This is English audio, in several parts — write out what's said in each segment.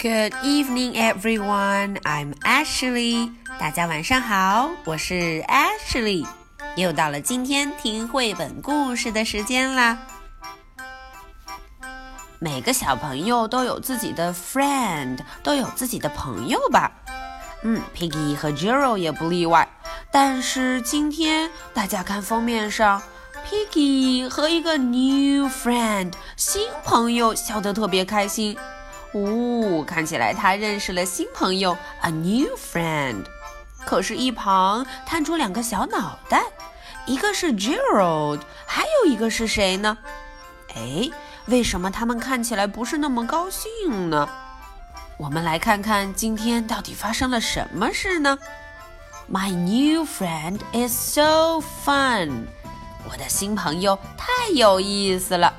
Good evening, everyone. I'm Ashley. 大家晚上好，我是 Ashley。又到了今天听绘本故事的时间啦。每个小朋友都有自己的 friend，都有自己的朋友吧？嗯，Piggy 和 Jero 也不例外。但是今天大家看封面上，Piggy 和一个 new friend 新朋友笑得特别开心。呜，看起来他认识了新朋友，a new friend。可是，一旁探出两个小脑袋，一个是 Gerald，还有一个是谁呢？哎，为什么他们看起来不是那么高兴呢？我们来看看今天到底发生了什么事呢？My new friend is so fun。我的新朋友太有意思了。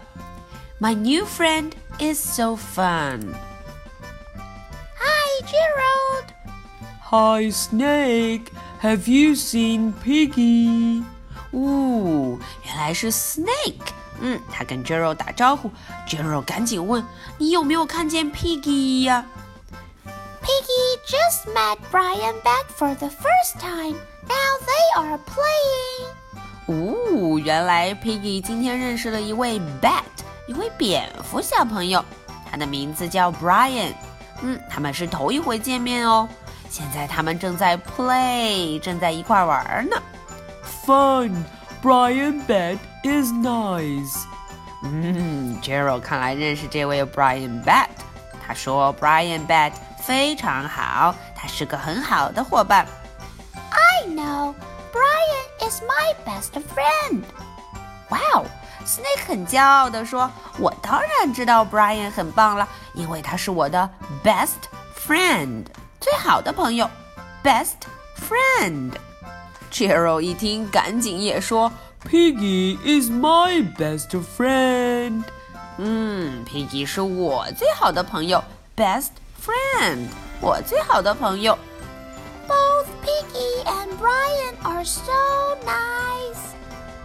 My new friend is so fun. Hi, Gerald. Hi, Snake. Have you seen Piggie? 哦，原来是 Snake。嗯，他跟 Gerald 打招呼，Gerald 赶紧问：“你有没有看见 Piggie 呀、啊、？”Piggie just met Brian Bat for the first time. Now they are playing. 哦，原来 Piggie 今天认识了一位 Bat。一位蝙蝠小朋友，他的名字叫 Brian。嗯，他们是头一回见面哦。现在他们正在 play，正在一块玩呢。Fun. Brian Bat is nice. 嗯，Gerald 看来认识这位 Brian Bat。他说 Brian Bat 非常好，他是个很好的伙伴。I know. Brian is my best friend. Wow. Snake 很骄傲地说：“我当然知道 Brian 很棒了，因为他是我的 best friend，最好的朋友，best friend。” Gerald 一听，赶紧也说：“Piggy is my best friend。”嗯，Piggy 是我最好的朋友，best friend，我最好的朋友。Both Piggy and Brian are so nice.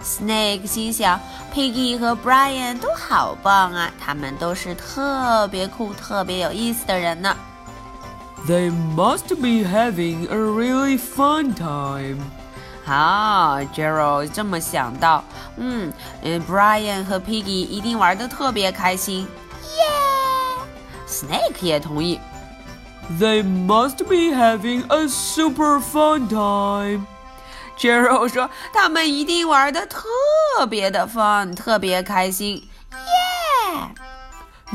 Snake 和 Brian 都好棒啊，他们都是特别酷、特别有意思的人呢。They must be having a really fun time. 啊，Gerald 这么想到，嗯，嗯，Brian 和 Piggie 一定玩的特别开心。Snake 也同意。They must be having a super fun time. Gerald 说：“他们一定玩的特别的 fun，特别开心。” Yeah.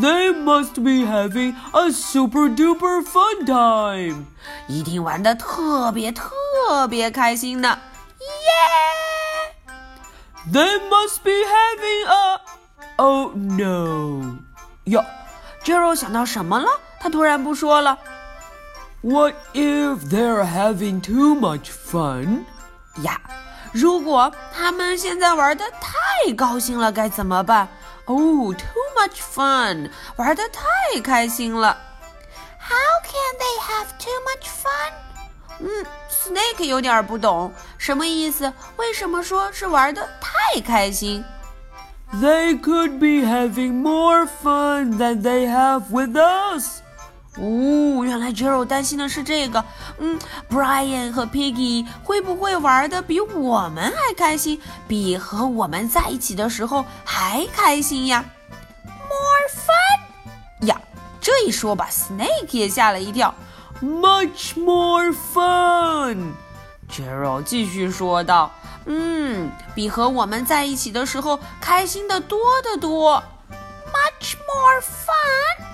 They must be having a super duper fun time. 一定玩的特别特别开心呢。Yeah. They must be having a. Oh no. 哟，Gerald 想到什么了？他突然不说了。What if they're having too much fun? 呀，如果他们现在玩的太高兴了，该怎么办？哦，too much fun，玩的太开心了。How can they have too much fun？嗯，Snake 有点不懂，什么意思？为什么说是玩的太开心？They could be having more fun than they have with us. 哦，原来 Gerald 担心的是这个。嗯，Brian 和 Piggy 会不会玩的比我们还开心，比和我们在一起的时候还开心呀？More fun 呀，这一说把 Snake 也吓了一跳。Much more fun。Gerald 继续说道：“嗯，比和我们在一起的时候开心的多得多。Much more fun。”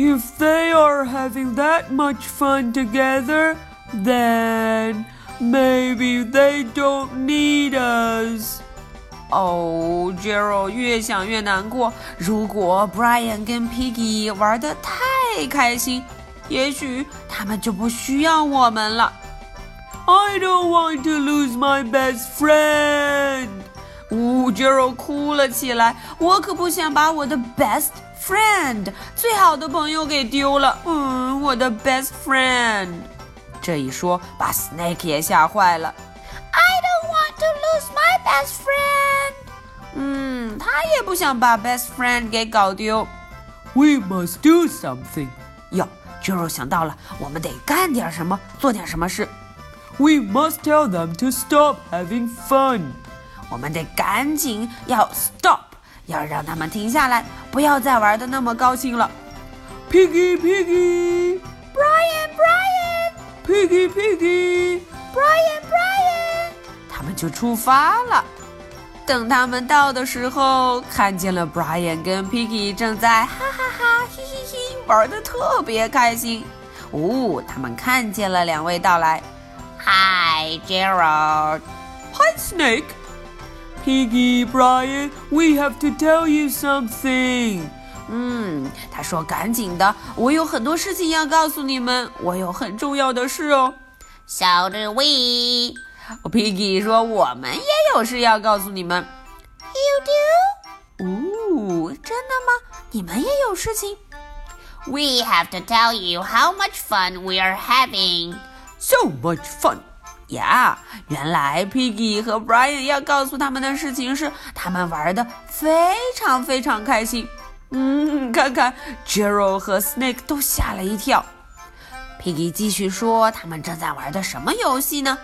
If they are having that much fun together, then maybe they don't need us. 哦、oh,，Gerald 越想越难过。如果 Brian 跟 Piggie 玩的太开心，也许他们就不需要我们了。I don't want to lose my best friend. 呜，Gerald 哭了起来。我可不想把我的 best friend 最好的朋友给丢了。嗯，我的 best friend。这一说，把 Snake 也吓坏了。I don't want to lose my best friend。嗯，他也不想把 best friend 给搞丢。We must do something。 哟，Jero 想到了，我们得干点什么，做点什么事。 We must tell them to stop having fun. 我们得赶紧要 stop，要让他们停下来，不要再玩的那么高兴了。Piggy, piggy, Brian, Brian, piggy, piggy. Brian, Brian. 他们就出发了。等他们到的时候，看见了 Brian 跟 Piggy 正在哈哈哈嘿嘿嘿玩的特别开心。哦，他们看见了两位到来。Hi, Gerald。Hi, Snake. Piggie Brian, we have to tell you something。嗯，他说：“赶紧的，我有很多事情要告诉你们，我有很重要的事哦。”小智威，Piggie 说：“我们也有事要告诉你们。”You do？哦，真的吗？你们也有事情？We have to tell you how much fun we are having. So much fun. 呀原来 Piggy 和 Brian 要告诉他们的事情是，他们玩的非常非常开心。嗯，看看 Gerald 和 Snake 都吓了一跳。Piggy 继续说，他们正在玩的什么游戏呢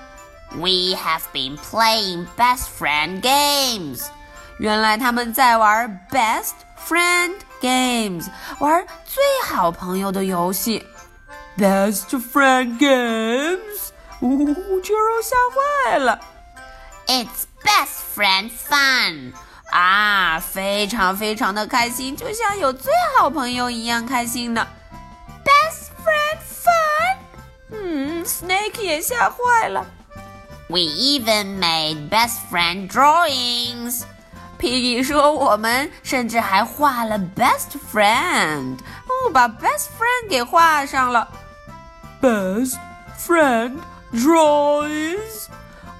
？We have been playing best friend games. 原来他们在玩 Best Friend Games，玩最好朋友的游戏。Best friend games. 呜，杰瑞吓坏了。It's best friend fun 啊，非常非常的开心，就像有最好朋友一样开心呢。Best friend fun，嗯，Snake 也吓坏了。We even made best friend drawings。Piggie 说：“我们甚至还画了 best friend，哦，把 best friend 给画上了。” Best friend drawings.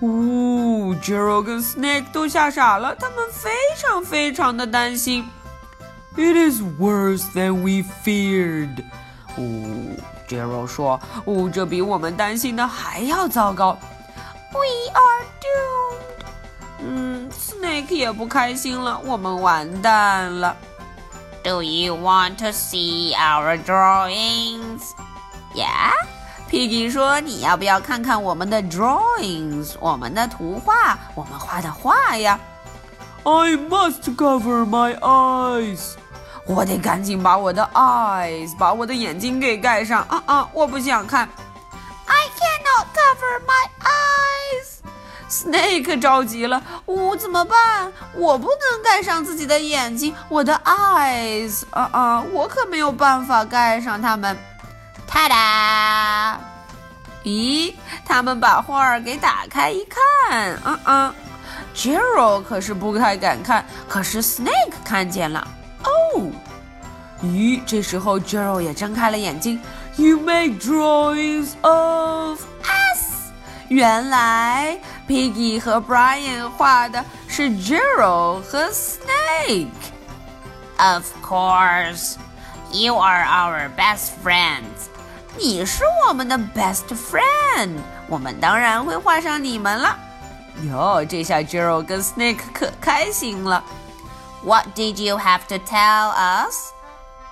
呜、哦、，Jero 跟 Snake 都吓傻了，他们非常非常的担心。 It is worse than we feared. 哦，Jero 说，哦，这比我们担心的还要糟糕。 We are doomed. 嗯，Snake 也不开心了，我们完蛋了。 Do you want to see our drawings? 呀、 yeah?，Piggy 说：“你要不要看看我们的 drawings，我们的图画，我们画的画呀 I must cover my eyes. 我得赶紧把我的 eyes，把我的眼睛给盖上啊啊！我不想看。I cannot cover my eyes. Snake 着急了，呜、怎么办？我不能盖上自己的眼睛，我的 eyes，啊啊！我可没有办法盖上它们。啪啦！咦，他们把画儿给打开一看，嗯嗯，Gerald 可是不太敢看，可是 Snake 看见了。哦，咦，这时候 Gerald 也睁开了眼睛。You make drawings of us。原来 Piggie 和 Brian 画的是 Gerald 和 Snake。Of course, you are our best friends. 你是我们的 best friend，我们当然会画上你们了。哟，这下 Jero 跟 Snake 可开心了。What did you have to tell us?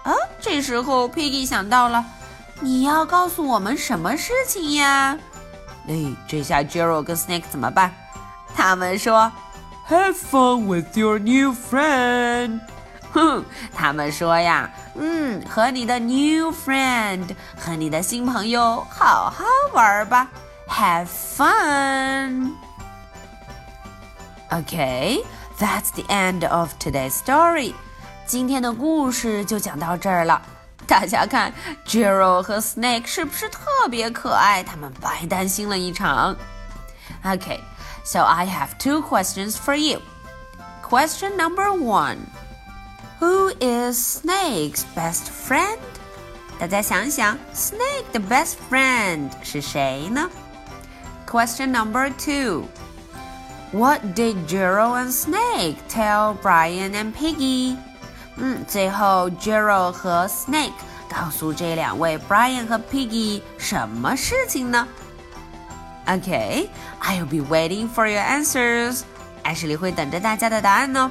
啊，这时候 Piggy 想到了，你要告诉我们什么事情呀？哎，这下 Jero 跟 Snake 怎么办？他们说 Have fun with your new friend. 哼，他们说呀，嗯，和你的 new friend，和你的新朋友好好玩吧，have fun。Okay, that's the end of today's story. 今天的故事就讲到这儿了。大家看，Jero 和 Snake 是不是特别可爱？他们白担心了一场。Okay, so I have two questions for you. Question number one. Who is Snake's best friend？大家想一想，Snake 的 best friend 是谁呢？Question number two. What did Gerald and Snake tell Brian and Piggie？嗯，最后 Jero 和 Snake 告诉这两位 Brian 和 Piggie 什么事情呢？Okay, I'll be waiting for your answers。艾什莉会等着大家的答案呢、哦。